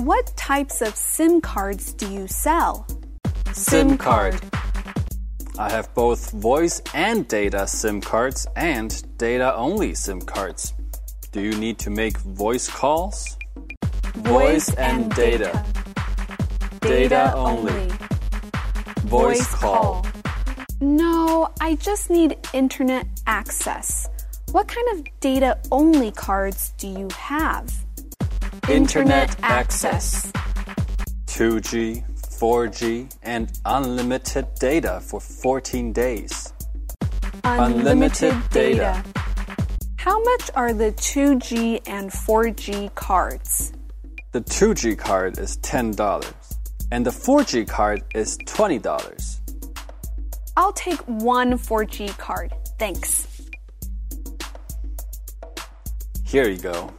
What types of SIM cards do you sell? SIM card. I have both voice and data SIM cards and data only SIM cards. Do you need to make voice calls? Voice and data. Data only. Voice call. No, I just need internet access. What kind of data only cards do you have? Internet access. 2G, 4G, and unlimited data for 14 days. Unlimited data. How much are the 2G and 4G cards? The 2G card is $10, and the 4G card is $20. I'll take one 4G card. Thanks. Here you go.